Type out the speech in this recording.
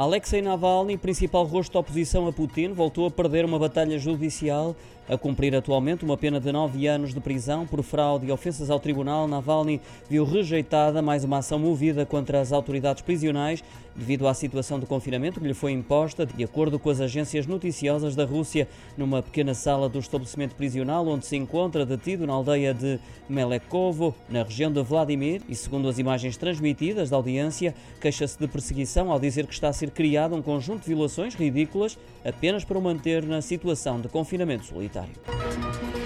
Alexei Navalny, principal rosto da oposição a Putin, voltou a perder uma batalha judicial. A cumprir atualmente uma pena de nove anos de prisão por fraude e ofensas ao tribunal, Navalny viu rejeitada mais uma ação movida contra as autoridades prisionais devido à situação de confinamento que lhe foi imposta, de acordo com as agências noticiosas da Rússia, numa pequena sala do estabelecimento prisional onde se encontra detido na aldeia de Melekovo, na região de Vladimir, e segundo as imagens transmitidas da audiência, queixa-se de perseguição ao dizer que está a ser criado um conjunto de violações ridículas apenas para o manter na situação de confinamento solitário. started.